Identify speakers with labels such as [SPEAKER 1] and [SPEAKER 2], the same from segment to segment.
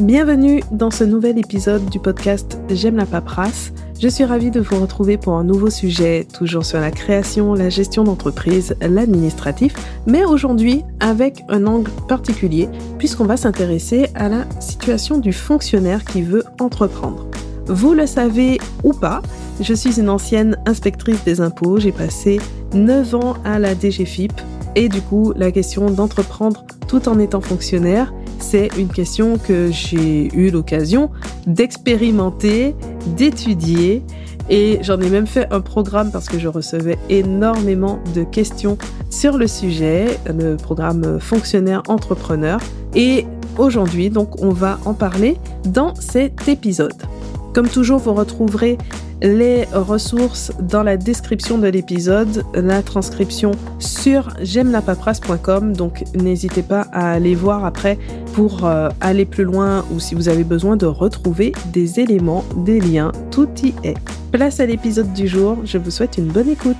[SPEAKER 1] Bienvenue dans ce nouvel épisode du podcast J'aime la paperasse. Je suis ravie de vous retrouver pour un nouveau sujet, toujours sur la création, la gestion d'entreprise, l'administratif, mais aujourd'hui avec un angle particulier, puisqu'on va s'intéresser à la situation du fonctionnaire qui veut entreprendre. Vous le savez ou pas, je suis une ancienne inspectrice des impôts, j'ai passé 9 ans à la DGFIP, et du coup la question d'entreprendre tout en étant fonctionnaire, c'est une question que j'ai eu l'occasion d'expérimenter, d'étudier et j'en ai même fait un programme parce que je recevais énormément de questions sur le sujet, le programme fonctionnaire entrepreneur. Et aujourd'hui, donc, on va en parler dans cet épisode. Comme toujours, vous retrouverez les ressources dans la description de l'épisode, la transcription sur j'aime donc n'hésitez pas à aller voir après pour euh, aller plus loin ou si vous avez besoin de retrouver des éléments, des liens, tout y est. Place à l'épisode du jour, je vous souhaite une bonne écoute.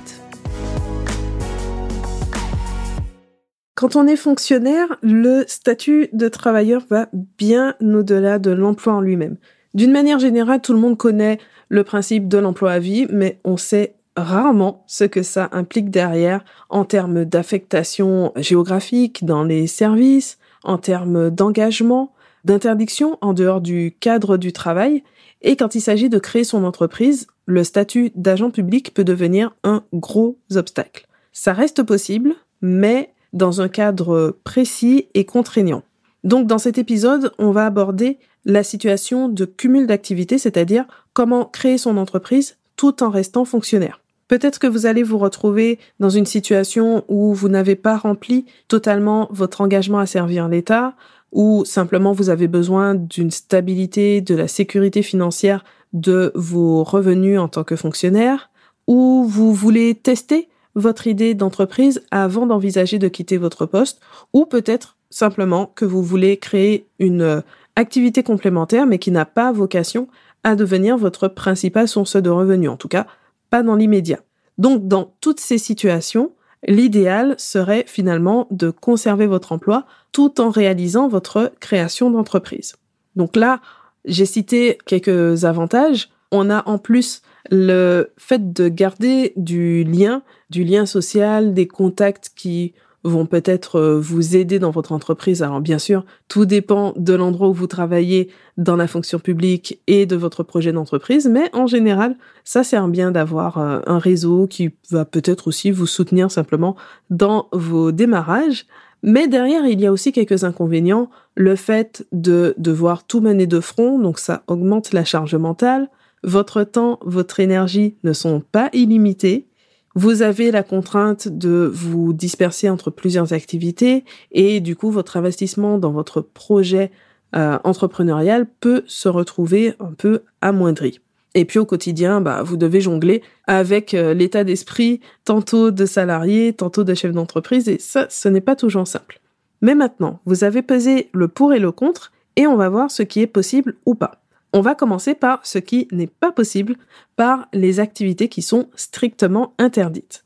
[SPEAKER 1] Quand on est fonctionnaire, le statut de travailleur va bien au-delà de l'emploi en lui-même. D'une manière générale, tout le monde connaît le principe de l'emploi à vie, mais on sait rarement ce que ça implique derrière en termes d'affectation géographique dans les services, en termes d'engagement, d'interdiction en dehors du cadre du travail. Et quand il s'agit de créer son entreprise, le statut d'agent public peut devenir un gros obstacle. Ça reste possible, mais dans un cadre précis et contraignant. Donc dans cet épisode, on va aborder la situation de cumul d'activités, c'est-à-dire comment créer son entreprise tout en restant fonctionnaire. Peut-être que vous allez vous retrouver dans une situation où vous n'avez pas rempli totalement votre engagement à servir l'État, ou simplement vous avez besoin d'une stabilité, de la sécurité financière de vos revenus en tant que fonctionnaire, ou vous voulez tester votre idée d'entreprise avant d'envisager de quitter votre poste, ou peut-être simplement que vous voulez créer une activité complémentaire mais qui n'a pas vocation à devenir votre principale source de revenus, en tout cas pas dans l'immédiat. Donc dans toutes ces situations, l'idéal serait finalement de conserver votre emploi tout en réalisant votre création d'entreprise. Donc là, j'ai cité quelques avantages. On a en plus le fait de garder du lien, du lien social, des contacts qui vont peut-être euh, vous aider dans votre entreprise. Alors bien sûr, tout dépend de l'endroit où vous travaillez dans la fonction publique et de votre projet d'entreprise, mais en général, ça sert bien d'avoir euh, un réseau qui va peut-être aussi vous soutenir simplement dans vos démarrages. Mais derrière, il y a aussi quelques inconvénients. Le fait de devoir tout mener de front, donc ça augmente la charge mentale. Votre temps, votre énergie ne sont pas illimités. Vous avez la contrainte de vous disperser entre plusieurs activités et du coup votre investissement dans votre projet euh, entrepreneurial peut se retrouver un peu amoindri. Et puis au quotidien, bah, vous devez jongler avec euh, l'état d'esprit tantôt de salarié, tantôt de chef d'entreprise, et ça, ce n'est pas toujours simple. Mais maintenant, vous avez pesé le pour et le contre, et on va voir ce qui est possible ou pas. On va commencer par ce qui n'est pas possible, par les activités qui sont strictement interdites.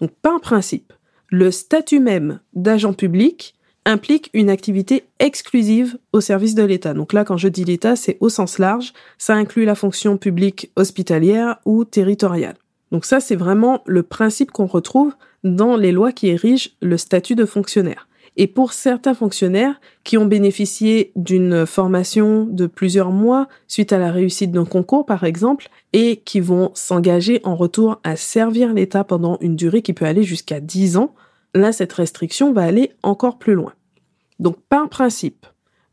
[SPEAKER 1] Donc par principe, le statut même d'agent public implique une activité exclusive au service de l'État. Donc là, quand je dis l'État, c'est au sens large, ça inclut la fonction publique hospitalière ou territoriale. Donc ça, c'est vraiment le principe qu'on retrouve dans les lois qui érigent le statut de fonctionnaire. Et pour certains fonctionnaires qui ont bénéficié d'une formation de plusieurs mois suite à la réussite d'un concours, par exemple, et qui vont s'engager en retour à servir l'État pendant une durée qui peut aller jusqu'à 10 ans, là, cette restriction va aller encore plus loin. Donc, par principe,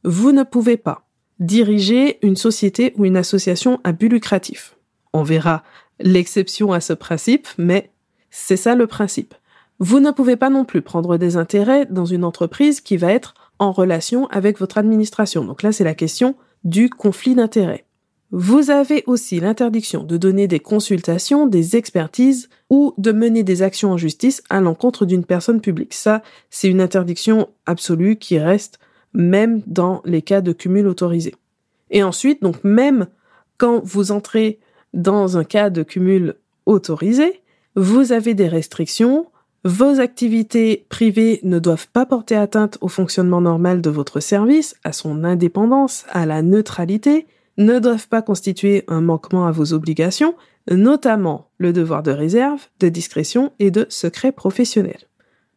[SPEAKER 1] vous ne pouvez pas diriger une société ou une association à but lucratif. On verra l'exception à ce principe, mais c'est ça le principe. Vous ne pouvez pas non plus prendre des intérêts dans une entreprise qui va être en relation avec votre administration. Donc là, c'est la question du conflit d'intérêts. Vous avez aussi l'interdiction de donner des consultations, des expertises ou de mener des actions en justice à l'encontre d'une personne publique. Ça, c'est une interdiction absolue qui reste même dans les cas de cumul autorisé. Et ensuite, donc même quand vous entrez dans un cas de cumul autorisé, vous avez des restrictions Vos activités privées ne doivent pas porter atteinte au fonctionnement normal de votre service, à son indépendance, à la neutralité, ne doivent pas constituer un manquement à vos obligations, notamment le devoir de réserve, de discrétion et de secret professionnel.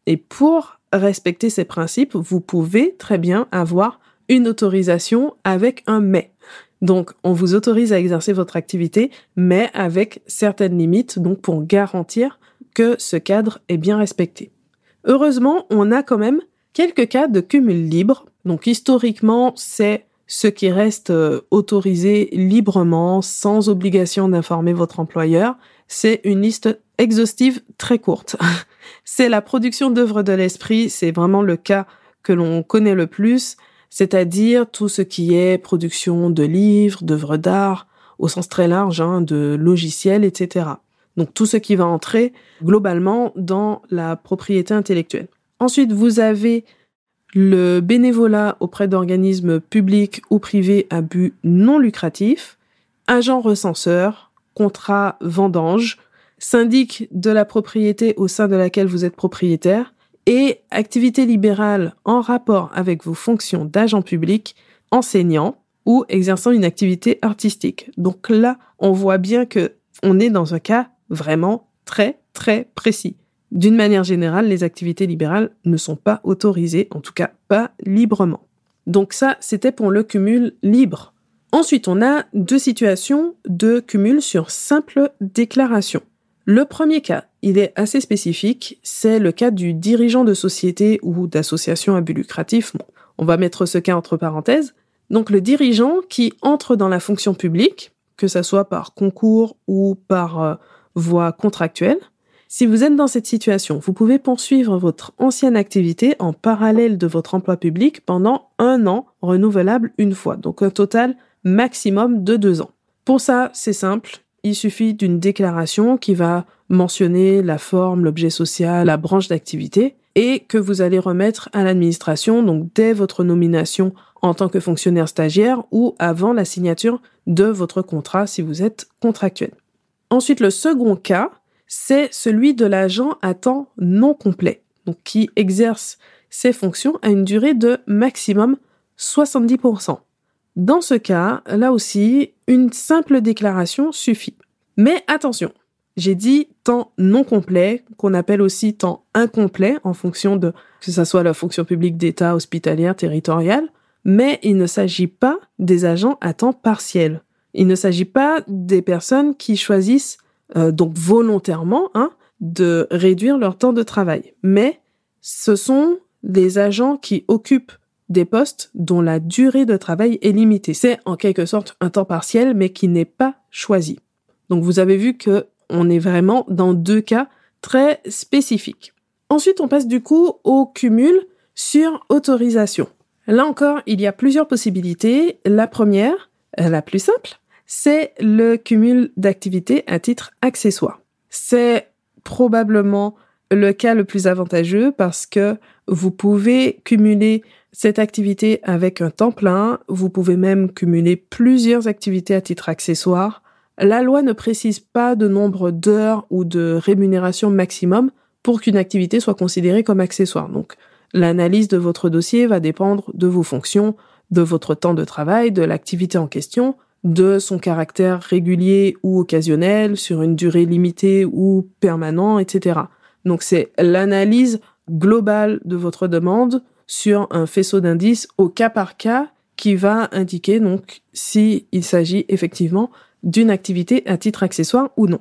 [SPEAKER 1] Et pour respecter ces principes, vous pouvez très bien avoir une autorisation avec un mais. Donc, on vous autorise à exercer votre activité, mais avec certaines limites, donc pour garantir que ce cadre est bien respecté. Heureusement, on a quand même quelques cas de cumul libre. Donc, historiquement, c'est ce qui reste euh, autorisé librement, sans obligation d'informer votre employeur. C'est une liste exhaustive très courte. c'est la production d'œuvres de l'esprit, c'est vraiment le cas que l'on connaît le plus c'est-à-dire tout ce qui est production de livres, d'œuvres d'art, au sens très large, hein, de logiciels, etc. Donc tout ce qui va entrer globalement dans la propriété intellectuelle. Ensuite, vous avez le bénévolat auprès d'organismes publics ou privés à but non lucratif, agent recenseur, contrat vendange, syndic de la propriété au sein de laquelle vous êtes propriétaire, et activité libérale en rapport avec vos fonctions d'agent public, enseignant ou exerçant une activité artistique. Donc là, on voit bien que on est dans un cas vraiment très très précis. D'une manière générale, les activités libérales ne sont pas autorisées, en tout cas pas librement. Donc ça, c'était pour le cumul libre. Ensuite, on a deux situations de cumul sur simple déclaration. Le premier cas, il est assez spécifique, c'est le cas du dirigeant de société ou d'association à but lucratif. on va mettre ce cas entre parenthèses. Donc le dirigeant qui entre dans la fonction publique, que ce soit par concours ou par euh, voie contractuelle, si vous êtes dans cette situation, vous pouvez poursuivre votre ancienne activité en parallèle de votre emploi public pendant un an, renouvelable une fois, donc un total maximum de deux ans. Pour ça, c'est simple, il suffit d'une déclaration qui va mentionner la forme, l'objet social, la branche d'activité et que vous allez remettre à l'administration dès votre nomination en tant que fonctionnaire stagiaire ou avant la signature de votre contrat si vous êtes contractuel. Ensuite, le second cas, c'est celui de l'agent à temps non complet, donc qui exerce ses fonctions à une durée de maximum 70%. Dans ce cas, là aussi, une simple déclaration suffit. Mais attention, j'ai dit temps non complet, qu'on appelle aussi temps incomplet en fonction de que ce soit la fonction publique d'État, hospitalière, territoriale, mais il ne s'agit pas des agents à temps partiel. Il ne s'agit pas des personnes qui choisissent euh, donc volontairement hein, de réduire leur temps de travail, mais ce sont des agents qui occupent des postes dont la durée de travail est limitée. C'est en quelque sorte un temps partiel, mais qui n'est pas choisi. Donc vous avez vu que on est vraiment dans deux cas très spécifiques. Ensuite, on passe du coup au cumul sur autorisation. Là encore, il y a plusieurs possibilités. La première, la plus simple, c'est le cumul d'activités à titre accessoire. C'est probablement le cas le plus avantageux parce que vous pouvez cumuler cette activité avec un temps plein, vous pouvez même cumuler plusieurs activités à titre accessoire. La loi ne précise pas de nombre d'heures ou de rémunération maximum pour qu'une activité soit considérée comme accessoire. Donc, l'analyse de votre dossier va dépendre de vos fonctions, de votre temps de travail, de l'activité en question, de son caractère régulier ou occasionnel, sur une durée limitée ou permanent, etc. Donc c'est l'analyse globale de votre demande sur un faisceau d'indices au cas par cas qui va indiquer donc s'il s'agit effectivement d'une activité à titre accessoire ou non.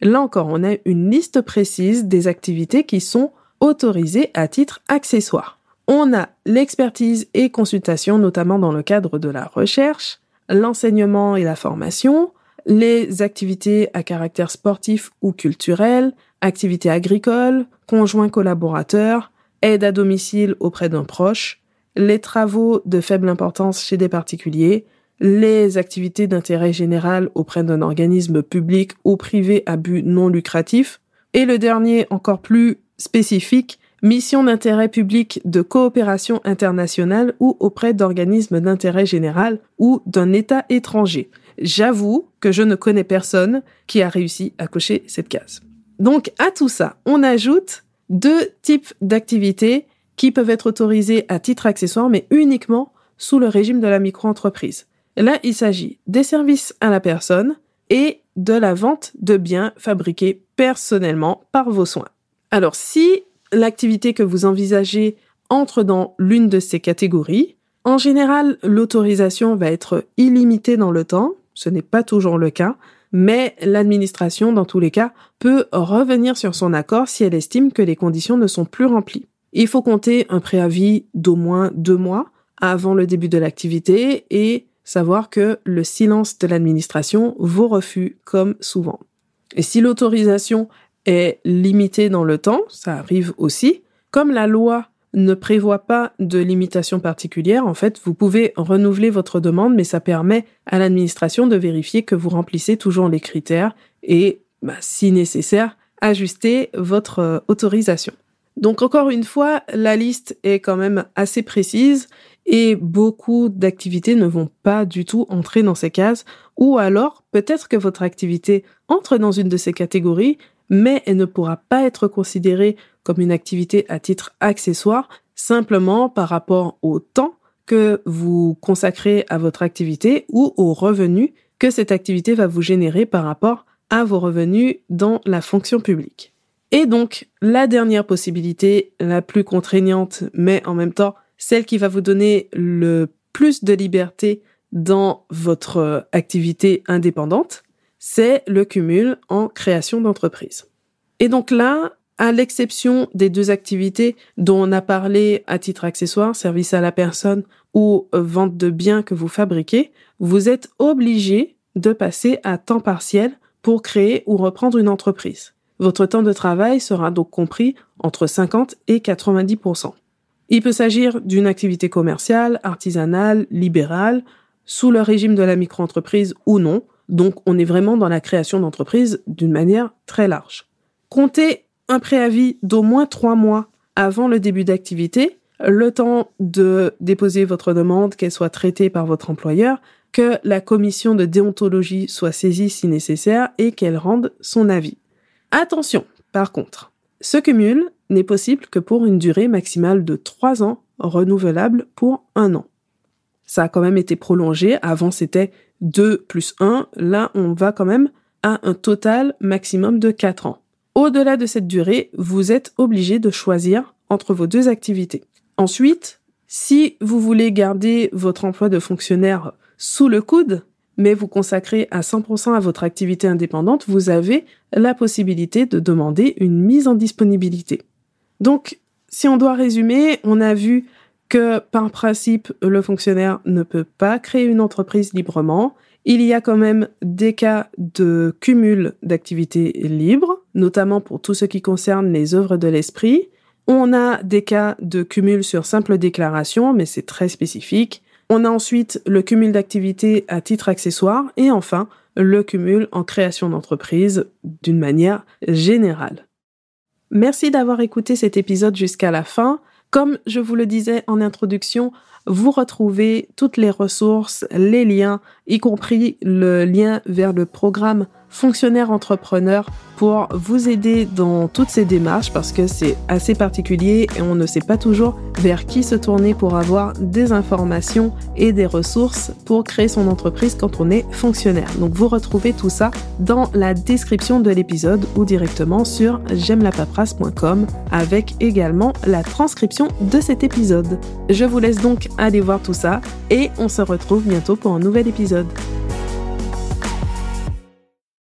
[SPEAKER 1] Là encore, on a une liste précise des activités qui sont autorisées à titre accessoire. On a l'expertise et consultation, notamment dans le cadre de la recherche, l'enseignement et la formation, les activités à caractère sportif ou culturel, activités agricoles, conjoints collaborateurs, aide à domicile auprès d'un proche, les travaux de faible importance chez des particuliers, les activités d'intérêt général auprès d'un organisme public ou privé à but non lucratif, et le dernier encore plus spécifique, mission d'intérêt public de coopération internationale ou auprès d'organismes d'intérêt général ou d'un État étranger. J'avoue que je ne connais personne qui a réussi à cocher cette case. Donc à tout ça, on ajoute deux types d'activités qui peuvent être autorisées à titre accessoire, mais uniquement sous le régime de la micro-entreprise. Là, il s'agit des services à la personne et de la vente de biens fabriqués personnellement par vos soins. Alors, si l'activité que vous envisagez entre dans l'une de ces catégories, en général, l'autorisation va être illimitée dans le temps, ce n'est pas toujours le cas, mais l'administration, dans tous les cas, peut revenir sur son accord si elle estime que les conditions ne sont plus remplies. Il faut compter un préavis d'au moins deux mois avant le début de l'activité et savoir que le silence de l'administration vous refuse comme souvent. Et si l'autorisation est limitée dans le temps, ça arrive aussi, comme la loi ne prévoit pas de limitation particulière. En fait, vous pouvez renouveler votre demande, mais ça permet à l'administration de vérifier que vous remplissez toujours les critères et, bah, si nécessaire, ajuster votre euh, autorisation. Donc encore une fois, la liste est quand même assez précise et beaucoup d'activités ne vont pas du tout entrer dans ces cases ou alors peut-être que votre activité entre dans une de ces catégories mais elle ne pourra pas être considérée comme une activité à titre accessoire simplement par rapport au temps que vous consacrez à votre activité ou aux revenus que cette activité va vous générer par rapport à vos revenus dans la fonction publique. Et donc, la dernière possibilité, la plus contraignante, mais en même temps celle qui va vous donner le plus de liberté dans votre activité indépendante, c'est le cumul en création d'entreprise. Et donc là, à l'exception des deux activités dont on a parlé à titre accessoire, service à la personne ou vente de biens que vous fabriquez, vous êtes obligé de passer à temps partiel pour créer ou reprendre une entreprise. Votre temps de travail sera donc compris entre 50 et 90% Il peut s'agir d'une activité commerciale, artisanale, libérale, sous le régime de la micro-entreprise ou non, donc on est vraiment dans la création d'entreprise d'une manière très large. Comptez un préavis d'au moins trois mois avant le début d'activité, le temps de déposer votre demande, qu'elle soit traitée par votre employeur, que la commission de déontologie soit saisie si nécessaire et qu'elle rende son avis. Attention, par contre, ce cumul n'est possible que pour une durée maximale de trois ans, renouvelable pour un an. Ça a quand même été prolongé, avant c'était 2 plus 1, là on va quand même à un total maximum de 4 ans. Au-delà de cette durée, vous êtes obligé de choisir entre vos deux activités. Ensuite, si vous voulez garder votre emploi de fonctionnaire sous le coude, mais vous consacrez à 100% à votre activité indépendante, vous avez la possibilité de demander une mise en disponibilité. Donc, si on doit résumer, on a vu que par principe, le fonctionnaire ne peut pas créer une entreprise librement. Il y a quand même des cas de cumul d'activités libres, notamment pour tout ce qui concerne les œuvres de l'esprit. On a des cas de cumul sur simple déclaration, mais c'est très spécifique. On a ensuite le cumul d'activités à titre accessoire et enfin le cumul en création d'entreprise d'une manière générale. Merci d'avoir écouté cet épisode jusqu'à la fin. Comme je vous le disais en introduction, vous retrouvez toutes les ressources, les liens, y compris le lien vers le programme fonctionnaire entrepreneur pour vous aider dans toutes ces démarches parce que c'est assez particulier et on ne sait pas toujours vers qui se tourner pour avoir des informations et des ressources pour créer son entreprise quand on est fonctionnaire. Donc vous retrouvez tout ça dans la description de l'épisode ou directement sur j'aime avec également la transcription de cet épisode. Je vous laisse donc aller voir tout ça et on se retrouve bientôt pour un nouvel épisode.